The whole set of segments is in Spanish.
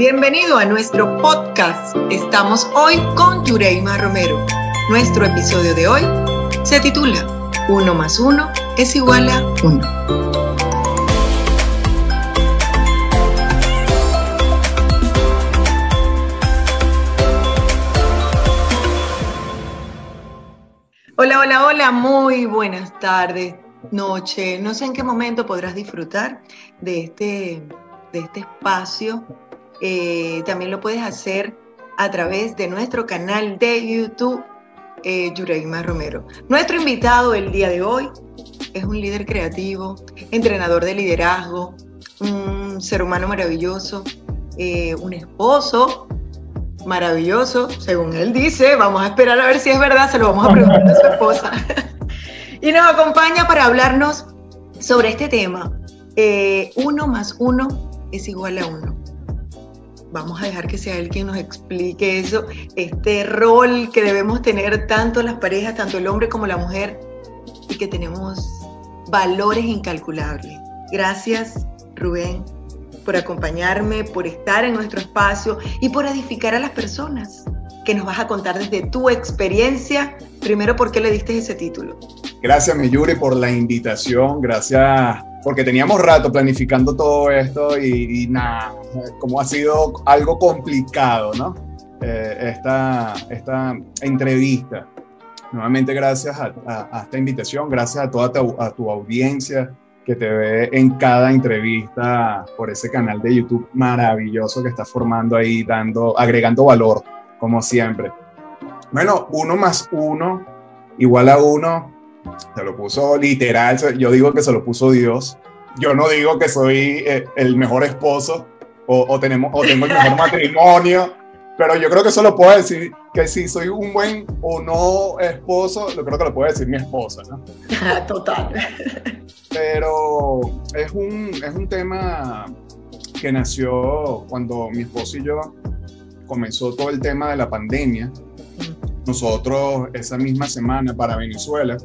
Bienvenido a nuestro podcast. Estamos hoy con Yureima Romero. Nuestro episodio de hoy se titula Uno más uno es igual a uno. Hola, hola, hola, muy buenas tardes, noche. No sé en qué momento podrás disfrutar de este, de este espacio eh, también lo puedes hacer a través de nuestro canal de YouTube, eh, Yureima Romero. Nuestro invitado el día de hoy es un líder creativo, entrenador de liderazgo, un ser humano maravilloso, eh, un esposo maravilloso, según él dice. Vamos a esperar a ver si es verdad, se lo vamos a preguntar a su esposa. y nos acompaña para hablarnos sobre este tema. Eh, uno más uno es igual a uno vamos a dejar que sea él quien nos explique eso, este rol que debemos tener tanto las parejas, tanto el hombre como la mujer, y que tenemos valores incalculables. Gracias, Rubén, por acompañarme, por estar en nuestro espacio y por edificar a las personas que nos vas a contar desde tu experiencia. Primero, ¿por qué le diste ese título? Gracias, Miyuri, por la invitación. Gracias porque teníamos rato planificando todo esto y, nada, como ha sido algo complicado, ¿no? Eh, esta, esta entrevista. Nuevamente gracias a, esta invitación, gracias a toda tu, a tu audiencia que te ve en cada entrevista por ese canal de YouTube maravilloso que estás formando ahí, dando, agregando valor, como siempre. Bueno, uno más uno igual a uno se lo puso literal, yo digo que se lo puso Dios. Yo no digo que soy eh, el mejor esposo o, tenemos, o tengo el mejor matrimonio, pero yo creo que eso lo puedo decir, que si soy un buen o no esposo, lo creo que lo puede decir mi esposa, ¿no? Total. Pero es un, es un tema que nació cuando mi esposo y yo comenzó todo el tema de la pandemia. Nosotros esa misma semana para Venezuela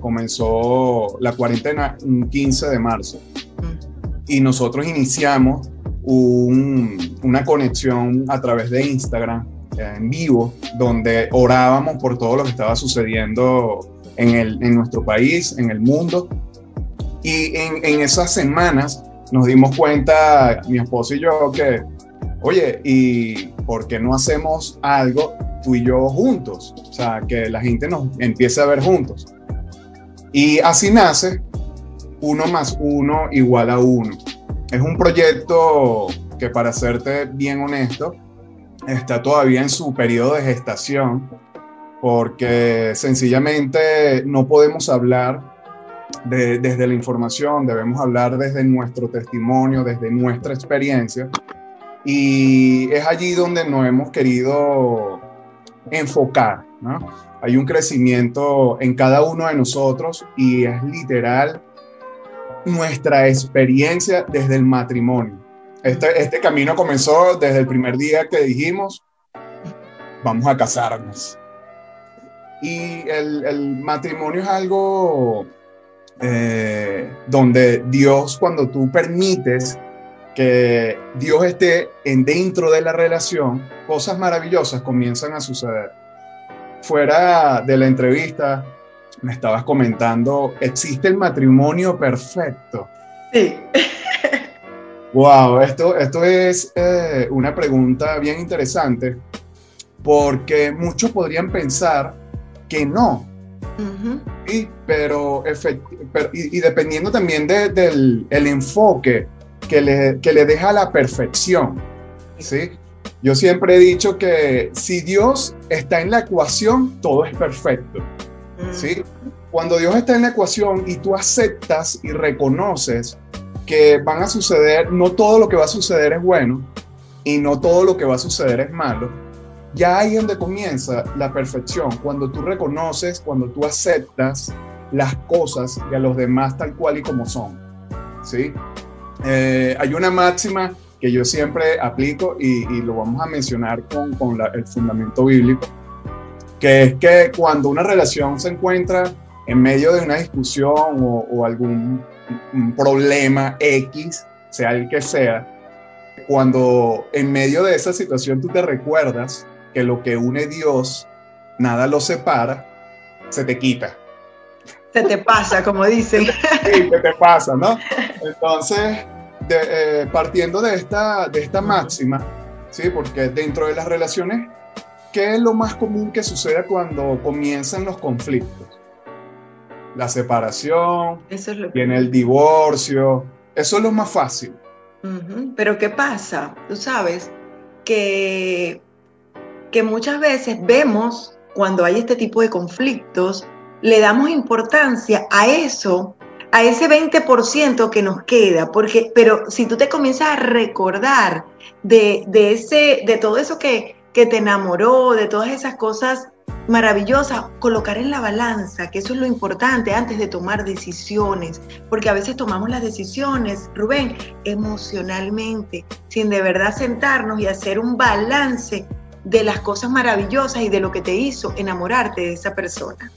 comenzó la cuarentena un 15 de marzo mm. y nosotros iniciamos una conexión a través de Instagram eh, en vivo, donde orábamos por todo lo que estaba sucediendo en, el, en nuestro país, en el mundo. Y en, en esas semanas nos dimos cuenta, mi esposo y yo, que, oye, ¿y por qué no hacemos algo tú y yo juntos? O sea, que la gente nos empiece a ver juntos. Y así nace uno más uno igual a uno. Es un proyecto que para serte bien honesto, está todavía en su periodo de gestación, porque sencillamente no podemos hablar desde la información, debemos hablar desde nuestro testimonio, desde nuestra experiencia. Y es allí donde nos hemos querido enfocar, ¿no? Hay un crecimiento en cada uno de nosotros y es literal nuestra experiencia desde el matrimonio. Este, este camino comenzó desde el primer día que dijimos, vamos a casarnos. Y el, matrimonio es algo eh, donde Dios, cuando tú permites que Dios esté en dentro de la relación, cosas maravillosas comienzan a suceder fuera de la entrevista, me estabas comentando, ¿existe el matrimonio perfecto? Sí. Wow, esto, esto es eh, una pregunta bien interesante porque muchos podrían pensar que no. y, pero, y, dependiendo también del el enfoque que le, que le deja la perfección. ¿sí? Yo siempre he dicho que si Dios está en la ecuación, todo es perfecto. Mm. ¿sí? Cuando Dios está en la ecuación y tú aceptas y reconoces que van a suceder, no todo lo que va a suceder es bueno y no todo lo que va a suceder es malo, ya ahí es donde comienza la perfección. Cuando tú reconoces, cuando tú aceptas las cosas y a los demás tal cual y como son. ¿sí? Eh, hay una máxima que yo siempre aplico y, lo vamos a mencionar con, con el fundamento bíblico, que es que cuando una relación se encuentra en medio de una discusión o, algún problema X, sea el que sea, cuando en medio de esa situación tú te recuerdas que lo que une Dios, nada lo separa, se te quita. Se te pasa, como dicen. Sí, se te pasa, ¿no? Entonces, eh, partiendo de esta, de esta máxima, ¿sí? Porque dentro de las relaciones, ¿qué es lo más común que sucede cuando comienzan los conflictos? La separación, Eso es lo el divorcio, eso es lo más fácil. Pero ¿qué pasa? Tú sabes que, que muchas veces vemos cuando hay este tipo de conflictos, le damos importancia a eso, a ese 20% que nos queda, porque, pero si tú te comienzas a recordar de, de, ese, de todo eso que, que te enamoró, de todas esas cosas maravillosa colocar en la balanza, que eso es lo importante antes de tomar decisiones, porque a veces tomamos las decisiones, Rubén, emocionalmente, sin de verdad sentarnos y hacer un balance de las cosas maravillosas y de lo que te hizo enamorarte de esa persona.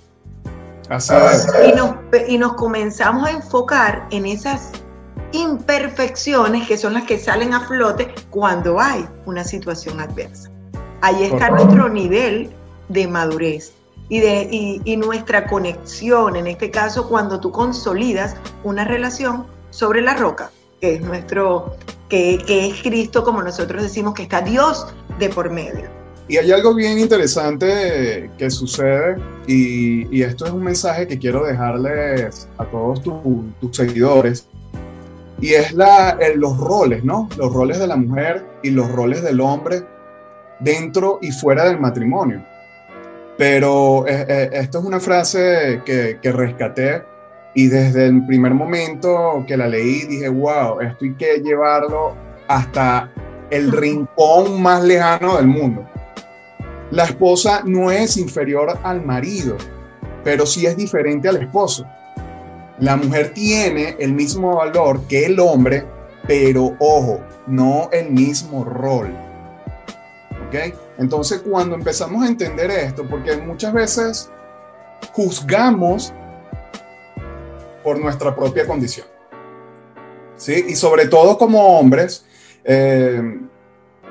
Así es. Y nos, y nos comenzamos a enfocar en esas imperfecciones que son las que salen a flote cuando hay una situación adversa. Ahí está nuestro nivel de madurez y, de, y, nuestra conexión, en este caso cuando tú consolidas una relación sobre la roca, que es nuestro, que, que es Cristo, como nosotros decimos, que está Dios de por medio. Y hay algo bien interesante que sucede, y, y, esto es un mensaje que quiero dejarles a todos tu, tus seguidores, y es la, los roles, ¿no? Los roles de la mujer y los roles del hombre dentro y fuera del matrimonio. Pero eh, eh, esto es una frase que, que, rescaté y desde el primer momento que la leí dije, wow, esto hay que llevarlo hasta el rincón más lejano del mundo. La esposa no es inferior al marido, pero sí es diferente al esposo. La mujer tiene el mismo valor que el hombre, pero ojo, no el mismo rol. ¿Ok? Entonces, cuando empezamos a entender esto, porque muchas veces juzgamos por nuestra propia condición, ¿sí? Y sobre todo como hombres, eh,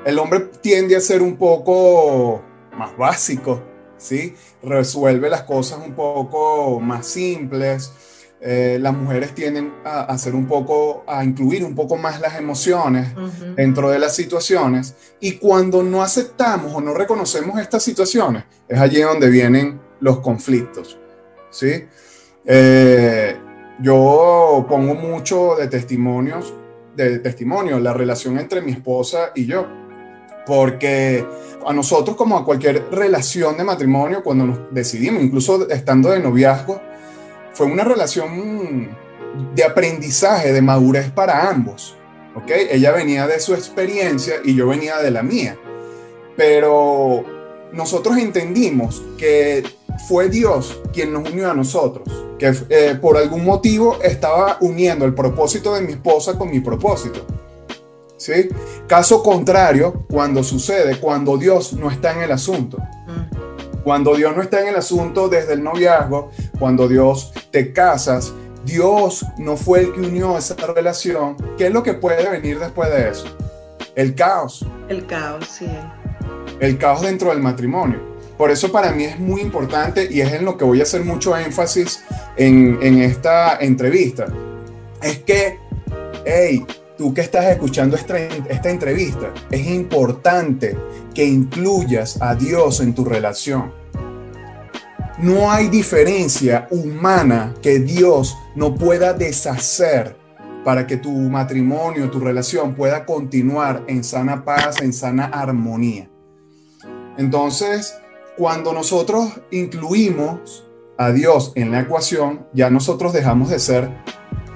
el hombre tiende a ser un poco más básico, ¿sí? Resuelve las cosas un poco más simples, eh, las mujeres tienden a hacer un poco, a incluir un poco más las emociones uh -huh. dentro de las situaciones. Y cuando no aceptamos o no reconocemos estas situaciones, es allí donde vienen los conflictos. ¿sí? Eh, yo pongo mucho de testimonios, de testimonio, la relación entre mi esposa y yo. Porque a nosotros, como a cualquier relación de matrimonio, cuando nos decidimos, incluso estando de noviazgo, fue una relación de aprendizaje, de madurez para ambos. ¿ok? Ella venía de su experiencia y yo venía de la mía. Pero nosotros entendimos que fue Dios quien nos unió a nosotros, que eh, por algún motivo estaba uniendo el propósito de mi esposa con mi propósito. ¿Sí? Caso contrario, cuando sucede, cuando Dios no está en el asunto. Cuando Dios no está en el asunto desde el noviazgo, cuando Dios te casas, Dios no fue el que unió esa relación. ¿Qué es lo que puede venir después de eso? El caos. El caos, sí. El caos dentro del matrimonio. Por eso para mí es muy importante y es en lo que voy a hacer mucho énfasis en, en esta entrevista. Es que, hey, tú que estás escuchando esta, esta entrevista, es importante que incluyas a Dios en tu relación. No hay diferencia humana que Dios no pueda deshacer para que tu matrimonio, tu relación pueda continuar en sana paz, en sana armonía. Entonces, cuando nosotros incluimos a Dios en la ecuación, ya nosotros dejamos de ser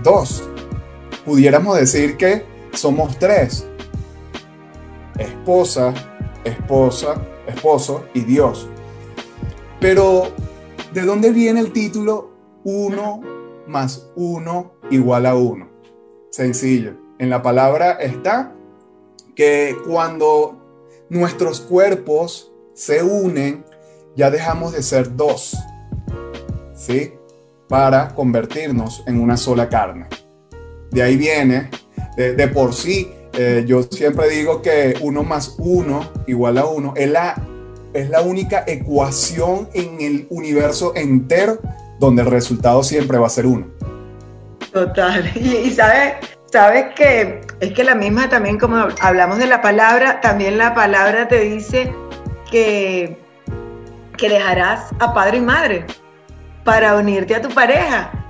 dos. Pudiéramos decir que somos tres. Esposa, esposa, esposo y Dios. Pero, ¿de dónde viene el título uno más uno igual a uno? Sencillo. En la palabra está que cuando nuestros cuerpos se unen, ya dejamos de ser dos, ¿sí? Para convertirnos en una sola carne. De ahí viene, de, por sí, Eh, yo siempre digo que uno más uno igual a uno es la, es la única ecuación en el universo entero donde el resultado siempre va a ser uno. Total. Y, sabes, sabes que es que la misma también como hablamos de la palabra, también la palabra te dice que, que dejarás a padre y madre para unirte a tu pareja,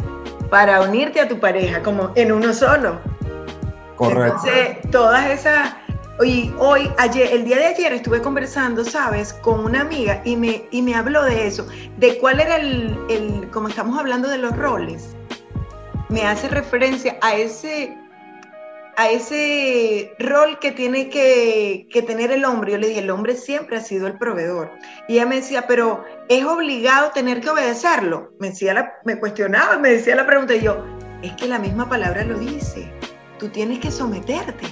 para unirte a tu pareja como en uno solo. Correcto. Entonces, todas esas... Hoy, hoy, ayer, el día de ayer estuve conversando, ¿sabes?, con una amiga y me, y me habló de eso, de cuál era el, el, como estamos hablando de los roles, me hace referencia a ese, a ese rol que tiene que, tener el hombre. Yo le dije, el hombre siempre ha sido el proveedor. Y ella me decía, pero es obligado tener que obedecerlo. Me, decía me cuestionaba, me decía la pregunta y yo, es que la misma palabra lo dice tú tienes que someterte.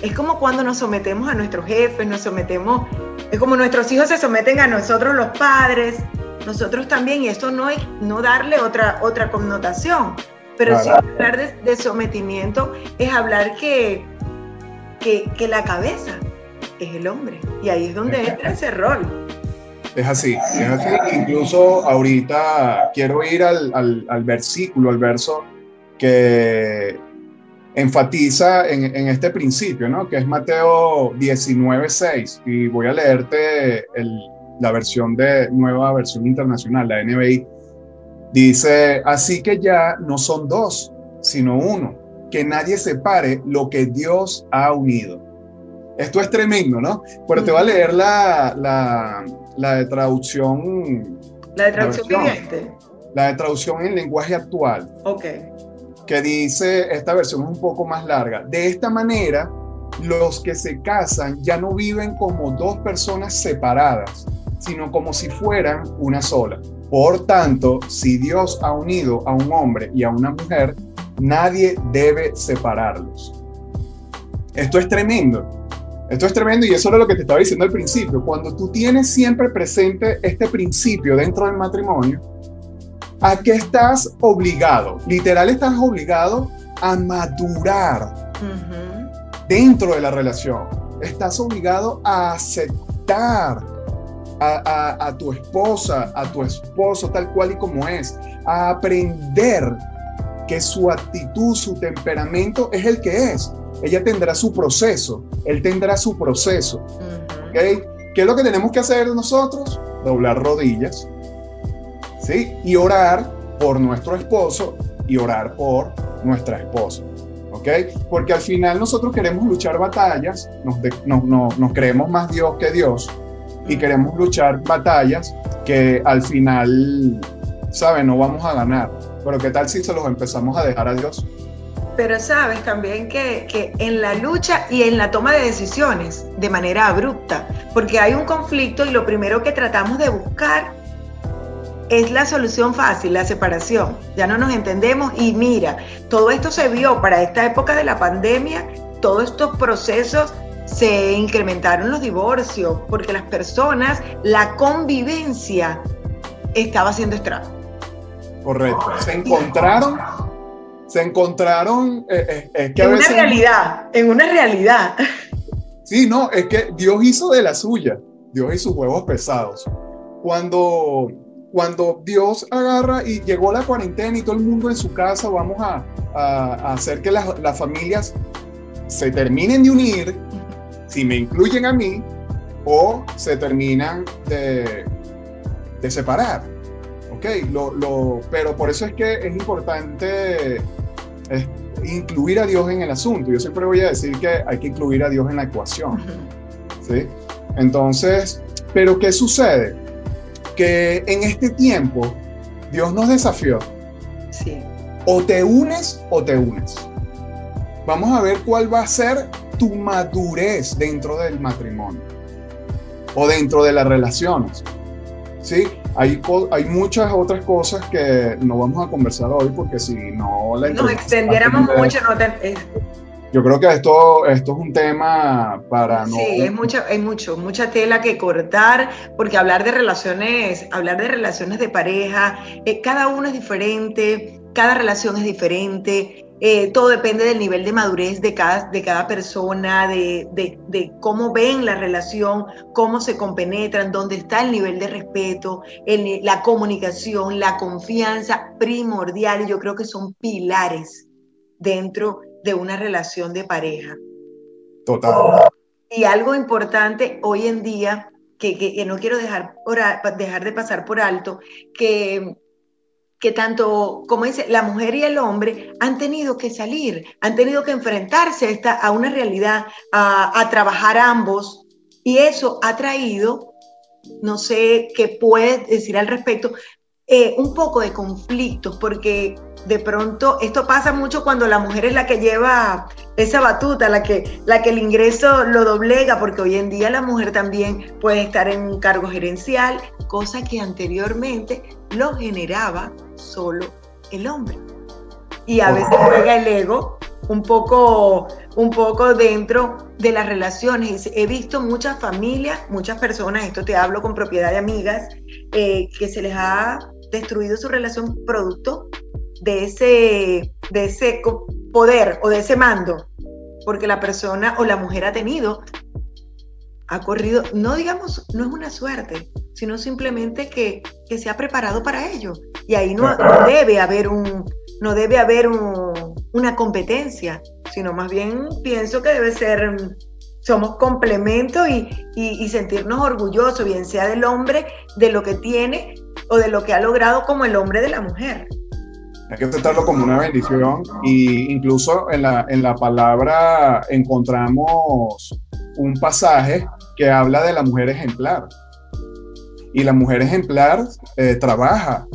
Es como cuando nos sometemos a nuestros jefes, nos sometemos, es como nuestros hijos se someten a nosotros los padres, nosotros también, y esto no es no darle otra, otra connotación, pero sí hablar de, sometimiento es hablar que, que, que, la cabeza es el hombre, y ahí es donde entra ese rol. Es así, es así. Incluso ahorita quiero ir al, al, al versículo, al verso que enfatiza en, este principio, ¿no? que es Mateo 19.6, y voy a leerte la versión de nueva versión internacional, la NBI. Dice, así que ya no son dos, sino uno, que nadie separe lo que Dios ha unido. Esto es tremendo, ¿no? Pero te voy a leer la, la, la de traducción. La de traducción La de traducción en lenguaje actual. Ok que dice, esta versión es un poco más larga, de esta manera los que se casan ya no viven como dos personas separadas, sino como si fueran una sola. Por tanto, si Dios ha unido a un hombre y a una mujer, nadie debe separarlos. Esto es tremendo. Esto es tremendo y eso era lo que te estaba diciendo al principio. Cuando tú tienes siempre presente este principio dentro del matrimonio, ¿A qué estás obligado? Literal, estás obligado a madurar dentro de la relación. Estás obligado a aceptar a, tu esposa, a tu esposo tal cual y como es, a aprender que su actitud, su temperamento es el que es. Ella tendrá su proceso, él tendrá su proceso. ¿Qué es lo que tenemos que hacer nosotros? Doblar rodillas, ¿sí? Y orar por nuestro esposo y orar por nuestra esposa. ¿Ok? Porque al final nosotros queremos luchar batallas, nos, nos creemos más Dios que Dios y queremos luchar batallas que al final, ¿saben? No vamos a ganar. Pero ¿qué tal si se los empezamos a dejar a Dios? Pero sabes también que, que, en la lucha y en la toma de decisiones de manera abrupta, porque hay un conflicto y lo primero que tratamos de buscar es la solución fácil, la separación. Ya no nos entendemos y mira, todo esto se vio para esta época de la pandemia, todos estos procesos se incrementaron los divorcios porque las personas, la convivencia estaba siendo estrago. Correcto. Se encontraron, se encontraron, eh, eh, en una realidad, en una realidad. Sí, no, es que Dios hizo de la suya, Dios hizo huevos pesados. Cuando cuando Dios agarra y llegó la cuarentena y todo el mundo en su casa, vamos a, hacer que las, familias se terminen de unir, si me incluyen a mí, o se terminan de, separar. ¿Ok? Lo, pero por eso es que es importante incluir a Dios en el asunto. Yo siempre voy a decir que hay que incluir a Dios en la ecuación. ¿Sí? Entonces, ¿pero qué sucede? que en este tiempo Dios nos desafió. Sí. O te unes o te unes. Vamos a ver cuál va a ser tu madurez dentro del matrimonio o dentro de las relaciones. ¿Sí? Hay, hay muchas otras cosas que no vamos a conversar hoy porque si no la Nos extendiéramos mucho, no te, yo creo que esto, esto es un tema para no... Sí, es mucha, hay mucho, mucha tela que cortar, porque hablar de relaciones, hablar de relaciones de pareja, eh, cada uno es diferente, cada relación es diferente, eh, todo depende del nivel de madurez de cada, de cada persona, de, de, cómo ven la relación, cómo se compenetran, dónde está el nivel de respeto, la comunicación, la confianza primordial. Y yo creo que son pilares dentro de una relación de pareja. Total. Y algo importante hoy en día, que, que, no quiero dejar, dejar de pasar por alto, que que tanto, como dice, la mujer y el hombre han tenido que salir, han tenido que enfrentarse a, esta, a una realidad, a, trabajar ambos, y eso ha traído, no sé qué puedes decir al respecto, eh, un poco de conflictos, porque de pronto esto pasa mucho cuando la mujer es la que lleva esa batuta, la que, la que el ingreso lo doblega, porque hoy en día la mujer también puede estar en un cargo gerencial, cosa que anteriormente lo generaba solo el hombre. Y a veces juega el ego un poco, un poco dentro de las relaciones. He visto muchas familias, muchas personas, esto te hablo con propiedad de amigas, eh, que se les ha destruido su relación producto de ese, de ese poder o de ese mando, porque la persona o la mujer ha tenido, ha corrido, no digamos, no es una suerte, sino simplemente que, que se ha preparado para ello. Y ahí no, debe haber un, no debe haber una competencia, sino más bien pienso que debe ser, somos complemento y, y, y, sentirnos orgullosos, bien sea del hombre, de lo que tiene o de lo que ha logrado como el hombre de la mujer. Hay que tratarlo como una bendición y incluso en la, en la palabra encontramos un pasaje que habla de la mujer ejemplar. Y la mujer ejemplar eh, trabaja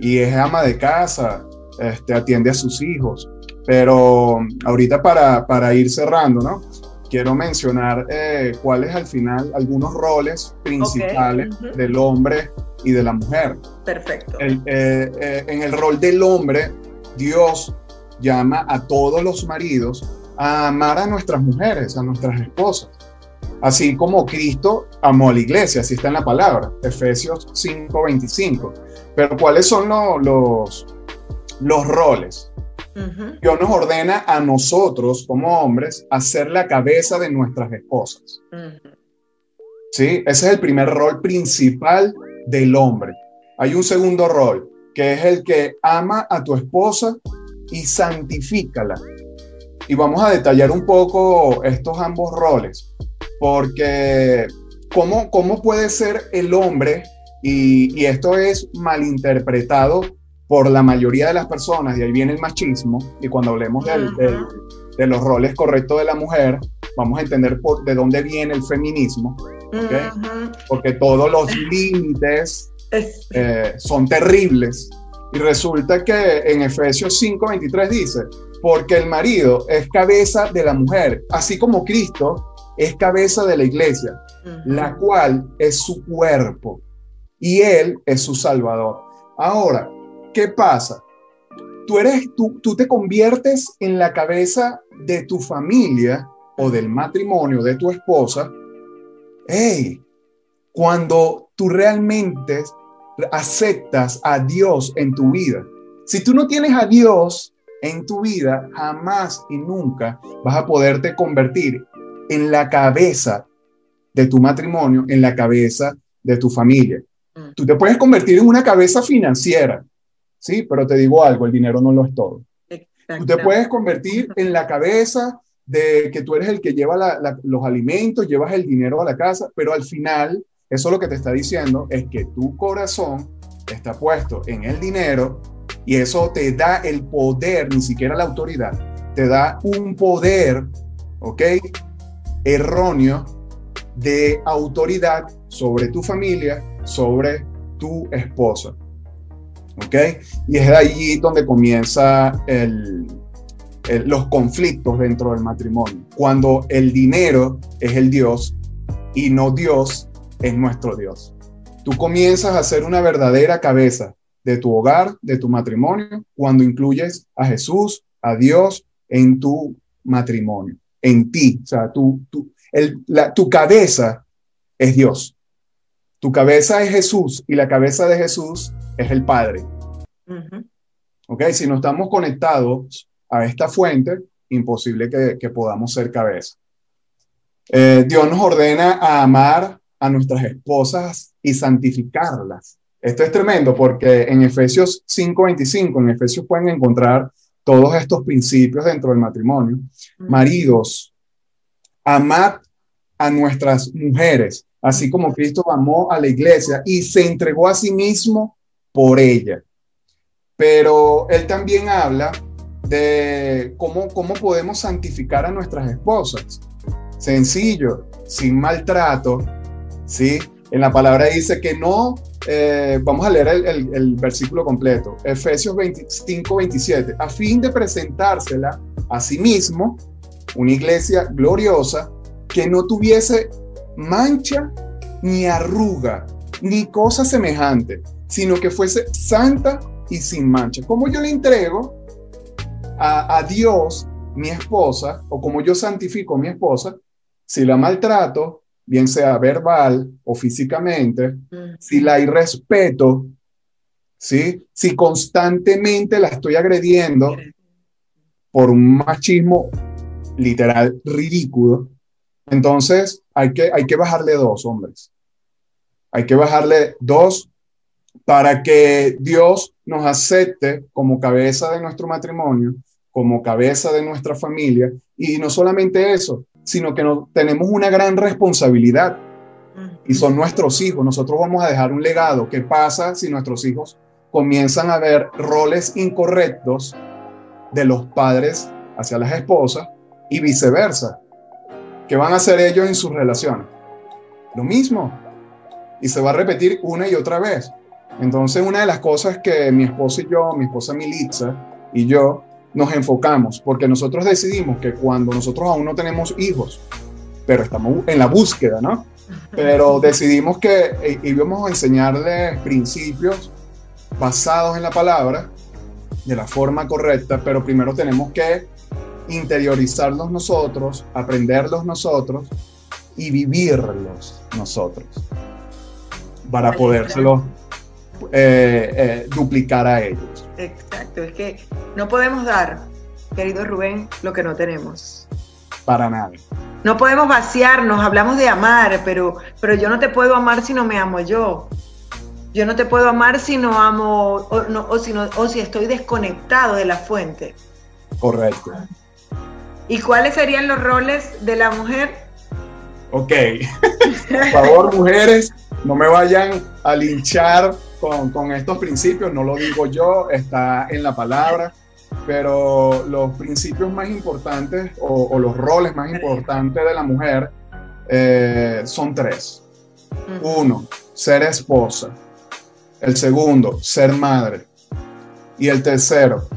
y es ama de casa, este, atiende a sus hijos. Pero ahorita para, para ir cerrando, ¿no? Quiero mencionar eh, cuáles al final algunos roles principales del hombre y de la mujer. Perfecto. Eh, eh, en el rol del hombre, Dios llama a todos los maridos a amar a nuestras mujeres, a nuestras esposas. Así como Cristo amó a la iglesia, así está en la palabra, Efesios 5:25. Pero ¿cuáles son los, los roles? Dios nos ordena a nosotros como hombres a ser la cabeza de nuestras esposas. ¿Sí? Ese es el primer rol principal del hombre. Hay un segundo rol, que es el que ama a tu esposa y santifícala. Y vamos a detallar un poco estos ambos roles, porque ¿cómo, cómo puede ser el hombre, y, esto es malinterpretado por la mayoría de las personas, y ahí viene el machismo, y cuando hablemos de los roles correctos de la mujer, vamos a entender por, de dónde viene el feminismo, porque todos los límites eh, son terribles. Y resulta que en Efesios 5:23 dice, porque el marido es cabeza de la mujer, así como Cristo es cabeza de la iglesia, la cual es su cuerpo y él es su salvador. Ahora, ¿qué pasa? Tú, eres, tú, tú te conviertes en la cabeza de tu familia o del matrimonio de tu esposa hey, cuando tú realmente aceptas a Dios en tu vida. Si tú no tienes a Dios en tu vida, jamás y nunca vas a poderte convertir en la cabeza de tu matrimonio, en la cabeza de tu familia. Mm. Tú te puedes convertir en una cabeza financiera, sí, pero te digo algo, el dinero no lo es todo. Tú te puedes convertir en la cabeza de que tú eres el que lleva los alimentos, llevas el dinero a la casa, pero al final eso lo que te está diciendo es que tu corazón está puesto en el dinero y eso te da el poder, ni siquiera la autoridad, te da un poder, ¿ok? Erróneo de autoridad sobre tu familia, sobre tu esposa. ¿Ok? Y es de allí donde comienza el, eh, los conflictos dentro del matrimonio, cuando el dinero es el Dios y no Dios es nuestro Dios. Tú comienzas a ser una verdadera cabeza de tu hogar, de tu matrimonio, cuando incluyes a Jesús, a Dios en tu matrimonio, en ti. O sea, tu, tu, la, tu cabeza es Dios. Tu cabeza es Jesús y la cabeza de Jesús es el Padre. ¿Ok? Si no estamos conectados a esta fuente, imposible que, podamos ser cabeza. Eh, Dios nos ordena a amar a nuestras esposas y santificarlas. Esto es tremendo porque en Efesios 5:25, en Efesios pueden encontrar todos estos principios dentro del matrimonio. Maridos, amad a nuestras mujeres, así como Cristo amó a la iglesia y se entregó a sí mismo por ella. Pero él también habla de cómo, cómo podemos santificar a nuestras esposas. Sencillo, sin maltrato, ¿sí? En la palabra dice que no, eh, vamos a leer el, versículo completo, Efesios 25, 27, a fin de presentársela a sí mismo, una iglesia gloriosa, que no tuviese mancha ni arruga, ni cosa semejante, sino que fuese santa y sin mancha. Como yo le entrego a, a Dios mi esposa, o como yo santifico a mi esposa, si la maltrato, bien sea verbal o físicamente, si la irrespeto, ¿sí? si constantemente la estoy agrediendo por un machismo literal ridículo, entonces hay que, hay que bajarle dos, hombres. Hay que bajarle dos para que Dios nos acepte como cabeza de nuestro matrimonio, como cabeza de nuestra familia. Y no solamente eso, sino que no, tenemos una gran responsabilidad y son nuestros hijos. Nosotros vamos a dejar un legado. ¿Qué pasa si nuestros hijos comienzan a ver roles incorrectos de los padres hacia las esposas y viceversa? ¿Qué van a hacer ellos en sus relaciones? Lo mismo. Y se va a repetir una y otra vez. Entonces, una de las cosas que mi esposa y yo, mi esposa Militza y yo, nos enfocamos, porque nosotros decidimos que cuando nosotros aún no tenemos hijos, pero estamos en la búsqueda, ¿no? Pero decidimos que eh, íbamos a enseñarles principios basados en la palabra de la forma correcta, pero primero tenemos que interiorizarlos nosotros, aprenderlos nosotros y vivirlos nosotros para podérselos eh, eh, duplicar a ellos. Exacto, es que no podemos dar, querido Rubén, lo que no tenemos. Para nada. No podemos vaciarnos, hablamos de amar, pero, pero yo no te puedo amar si no me amo yo. Yo no te puedo amar si no amo o, no, o, si, o si estoy desconectado de la fuente. Correcto. ¿Y cuáles serían los roles de la mujer? Ok. Por favor, mujeres, no me vayan a linchar con, estos principios, no lo digo yo, está en la palabra, pero los principios más importantes o, los roles más importantes de la mujer eh, son tres. Uno, ser esposa. El segundo, ser madre. Y el tercero,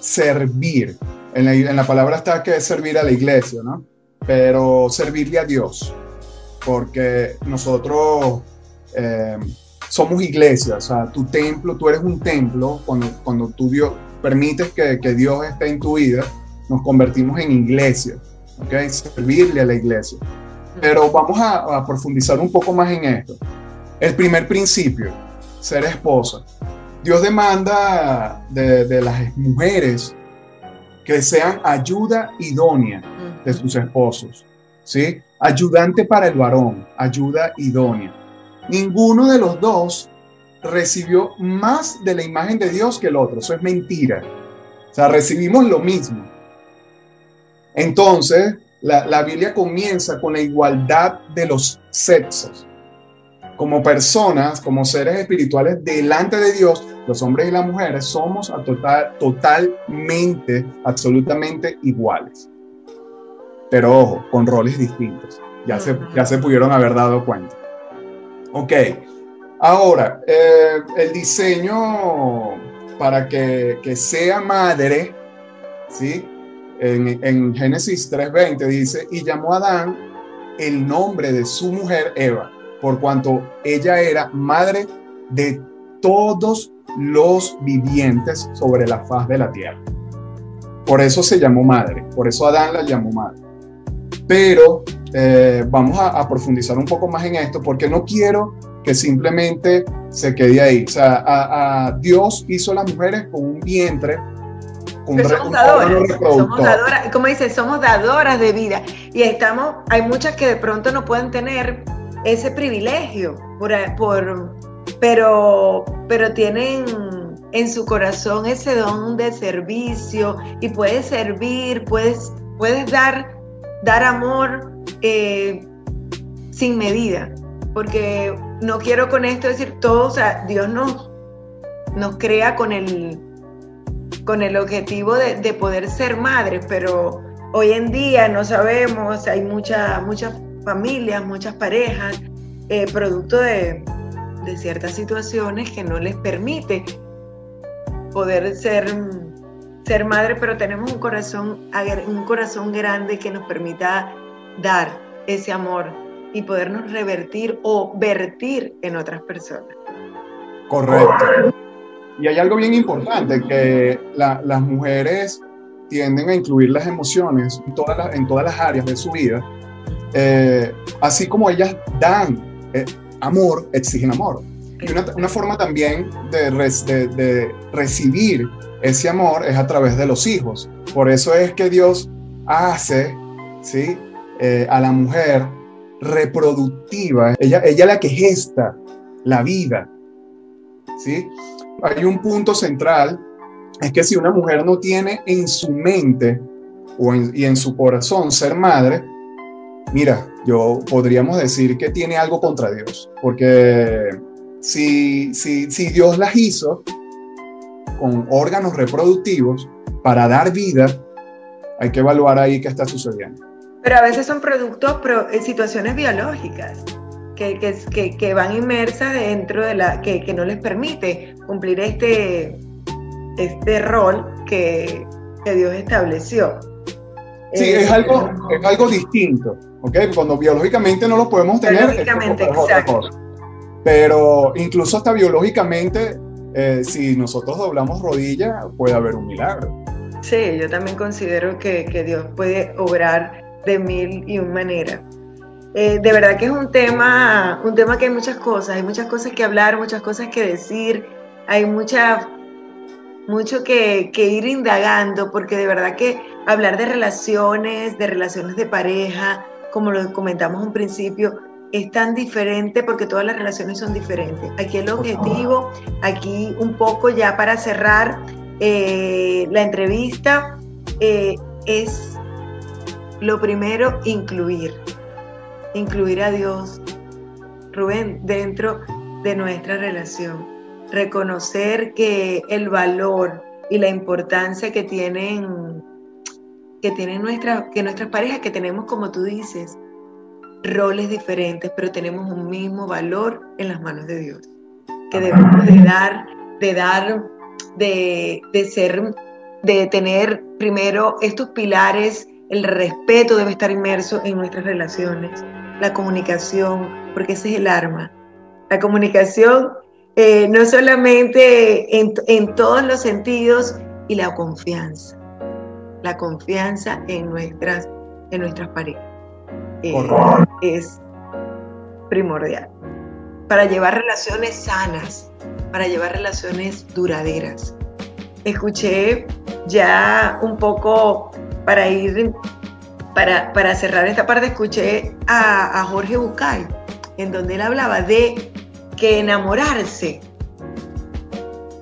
servir. En la, palabra está que es servir a la iglesia, ¿no? Pero servirle a Dios. Porque nosotros eh, somos iglesia, o sea, tu templo, tú eres un templo, cuando, cuando tú Dios, permites que, que Dios esté en tu vida, nos convertimos en iglesia, ¿ok? Servirle a la iglesia. Pero vamos a, profundizar un poco más en esto. El primer principio, ser esposa. Dios demanda de, de las mujeres que sean ayuda idónea de sus esposos, ¿sí? Ayudante para el varón, ayuda idónea ninguno de los dos recibió más de la imagen de Dios que el otro. Eso es mentira. O sea, recibimos lo mismo. Entonces, la, Biblia comienza con la igualdad de los sexos. Como personas, como seres espirituales delante de Dios, los hombres y las mujeres somos total, totalmente, absolutamente iguales. Pero ojo, con roles distintos. Ya se, ya se pudieron haber dado cuenta. Ok, ahora, eh, el diseño para que, sea madre, ¿sí? En, en Génesis 3.20 dice, y llamó a Adán el nombre de su mujer Eva, por cuanto ella era madre de todos los vivientes sobre la faz de la tierra. Por eso se llamó madre, por eso Adán la llamó madre. Pero eh, vamos a, profundizar un poco más en esto porque no quiero que simplemente se quede ahí. O sea, a, Dios hizo a las mujeres con un vientre. Con somos, dadoras, somos dadoras, como dice, somos dadoras de vida. Y estamos, hay muchas que de pronto no pueden tener ese privilegio, por, por, pero, pero tienen en su corazón ese don de servicio y puedes servir, puedes, puedes dar, dar amor eh, sin medida, porque no quiero con esto decir todo, o sea, Dios nos, nos crea con el, con el objetivo de, poder ser madres, pero hoy en día no sabemos, hay muchas familias, muchas parejas, eh, producto de, de ciertas situaciones que no les permite poder ser, ser madre, pero tenemos un corazón, un corazón grande que nos permita dar ese amor y podernos revertir o vertir en otras personas. Correcto. Y hay algo bien importante, que las mujeres tienden a incluir las emociones en todas las, áreas de su vida. Eh, así como ellas dan eh, amor, exigen amor. Y una, forma también de, recibir ese amor es a través de los hijos. Por eso es que Dios hace ¿sí? Eh, a la mujer reproductiva, ella, ella la que gesta la vida. ¿sí? Hay un punto central, es que si una mujer no tiene en su mente o y en su corazón ser madre, mira, yo podríamos decir que tiene algo contra Dios, porque si, si, si Dios las hizo con órganos reproductivos para dar vida, hay que evaluar ahí qué está sucediendo. Pero a veces son productos, pero en situaciones biológicas. Que, que, que, van inmersas dentro de la, que, que no les permite cumplir este, este rol que, Dios estableció. Sí, es, eh, algo, es algo distinto, ¿ok? Cuando biológicamente no lo podemos tener. Biológicamente, exacto. Pero incluso hasta biológicamente, eh, si nosotros doblamos rodilla, puede haber un milagro. Sí, yo también considero que, que Dios puede obrar de mil y un maneras. Eh, de verdad que es un tema, un tema que hay muchas cosas, hay muchas cosas que hablar, muchas cosas que decir, hay mucha, mucho que, que ir indagando, porque de verdad que hablar de relaciones, de relaciones de pareja, como lo comentamos en principio, es tan diferente porque todas las relaciones son diferentes. Aquí el objetivo, aquí un poco ya para cerrar eh, la entrevista, eh, es lo primero, incluir. Incluir a Dios, Rubén, dentro de nuestra relación. Reconocer que el valor y la importancia que tienen, que tienen nuestra, que nuestras parejas, que tenemos, como tú dices, roles diferentes, pero tenemos un mismo valor en las manos de Dios. Que debemos de dar, de dar, de, de ser, de tener primero estos pilares, el respeto debe estar inmerso en nuestras relaciones, la comunicación, porque ese es el arma. La comunicación eh, no solamente en, en todos los sentidos y la confianza, la confianza en nuestras, en nuestras parejas. Eh, es primordial para llevar relaciones sanas, para llevar relaciones duraderas. Escuché ya un poco para ir, para, para cerrar esta parte, escuché a, a Jorge Bucay, en donde él hablaba de que enamorarse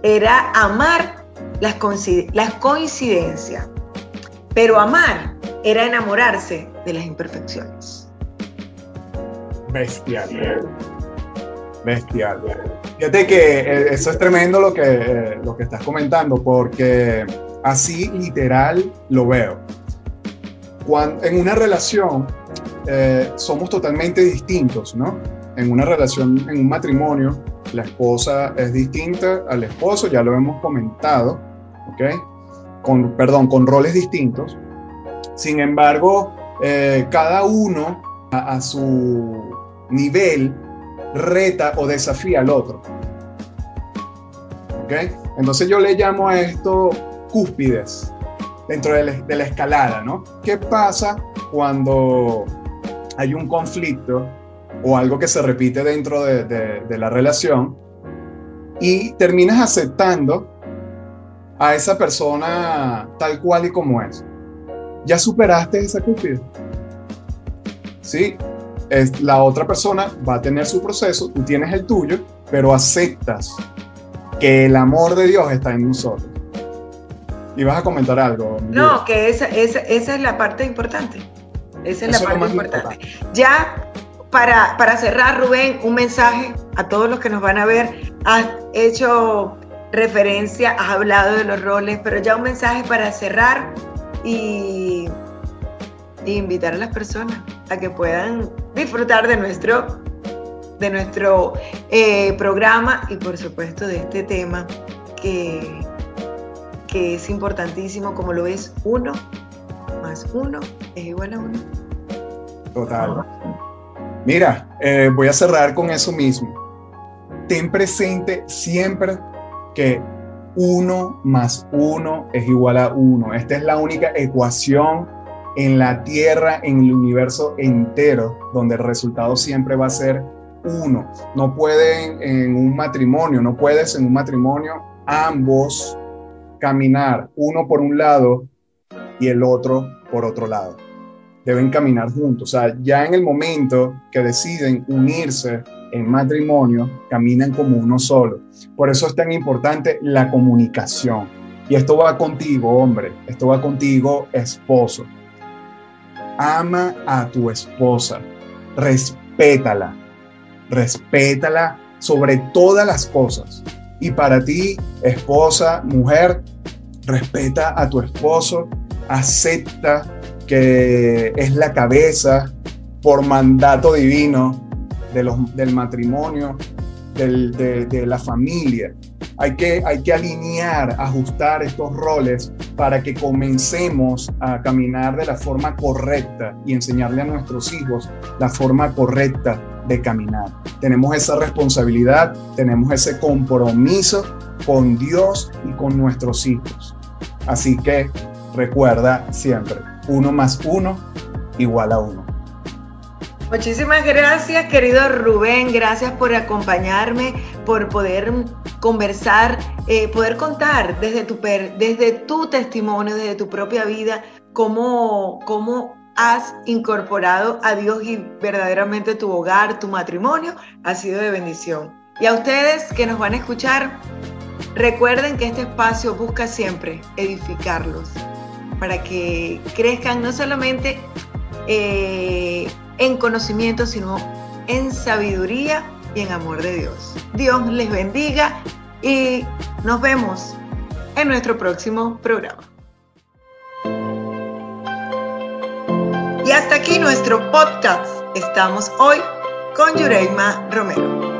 era amar las, las coincidencias, pero amar era enamorarse de las imperfecciones. Bestial. Bestial. Fíjate que eh, eso es tremendo lo que, eh, lo que estás comentando, porque así literal lo veo. Cuando, en una relación eh, somos totalmente distintos, ¿no? En una relación, en un matrimonio, la esposa es distinta al esposo, ya lo hemos comentado, ¿ok? Con, perdón, con roles distintos. Sin embargo, eh, cada uno a, su nivel reta o desafía al otro. ¿Ok? Entonces yo le llamo a esto cúspides dentro de la, escalada, ¿no? ¿Qué pasa cuando hay un conflicto o algo que se repite dentro de, de la relación y terminas aceptando a esa persona tal cual y como es. Ya superaste esa cúspide. Sí, es, la otra persona va a tener su proceso, tú tienes el tuyo, pero aceptas que el amor de Dios está en nosotros. Y vas a comentar algo. No, que esa, esa, esa, es la parte importante. Esa es la parte importante. Ya para, para cerrar, Rubén, un mensaje a todos los que nos van a ver. Has hecho referencia, has hablado de los roles, pero ya un mensaje para cerrar y, invitar a las personas a que puedan disfrutar de nuestro, de nuestro eh, programa y por supuesto de este tema que, que es importantísimo como lo es uno más uno es igual a uno. Total. Mira, eh, voy a cerrar con eso mismo. Ten presente siempre que uno más uno es igual a uno. Esta es la única ecuación en la Tierra, en el universo entero, donde el resultado siempre va a ser uno. No pueden en un matrimonio, no puedes en un matrimonio ambos caminar, uno por un lado y el otro por otro lado. Deben caminar juntos. O sea, ya en el momento que deciden unirse en matrimonio caminan como uno solo. Por eso es tan importante la comunicación. Y esto va contigo, hombre, esto va contigo, esposo. Ama a tu esposa, respétala, respétala sobre todas las cosas. Y para ti, esposa, mujer, respeta a tu esposo, acepta que es la cabeza por mandato divino del matrimonio, de, la familia. Hay que, hay que alinear, ajustar estos roles para que comencemos a caminar de la forma correcta y enseñarle a nuestros hijos la forma correcta de caminar. Tenemos esa responsabilidad, tenemos ese compromiso con Dios y con nuestros hijos. Así que recuerda siempre, uno más uno igual a uno. Muchísimas gracias, querido Rubén. Gracias por acompañarme, por poder conversar, eh, poder contar desde tu, testimonio, desde tu propia vida, cómo, cómo has incorporado a Dios y verdaderamente tu hogar, tu matrimonio, ha sido de bendición. Y a ustedes que nos van a escuchar, recuerden que este espacio busca siempre edificarlos para que crezcan no solamente eh, en conocimiento, sino en sabiduría y en amor de Dios. Dios les bendiga y nos vemos en nuestro próximo programa. Y hasta aquí nuestro podcast. Estamos hoy con Yureima Romero.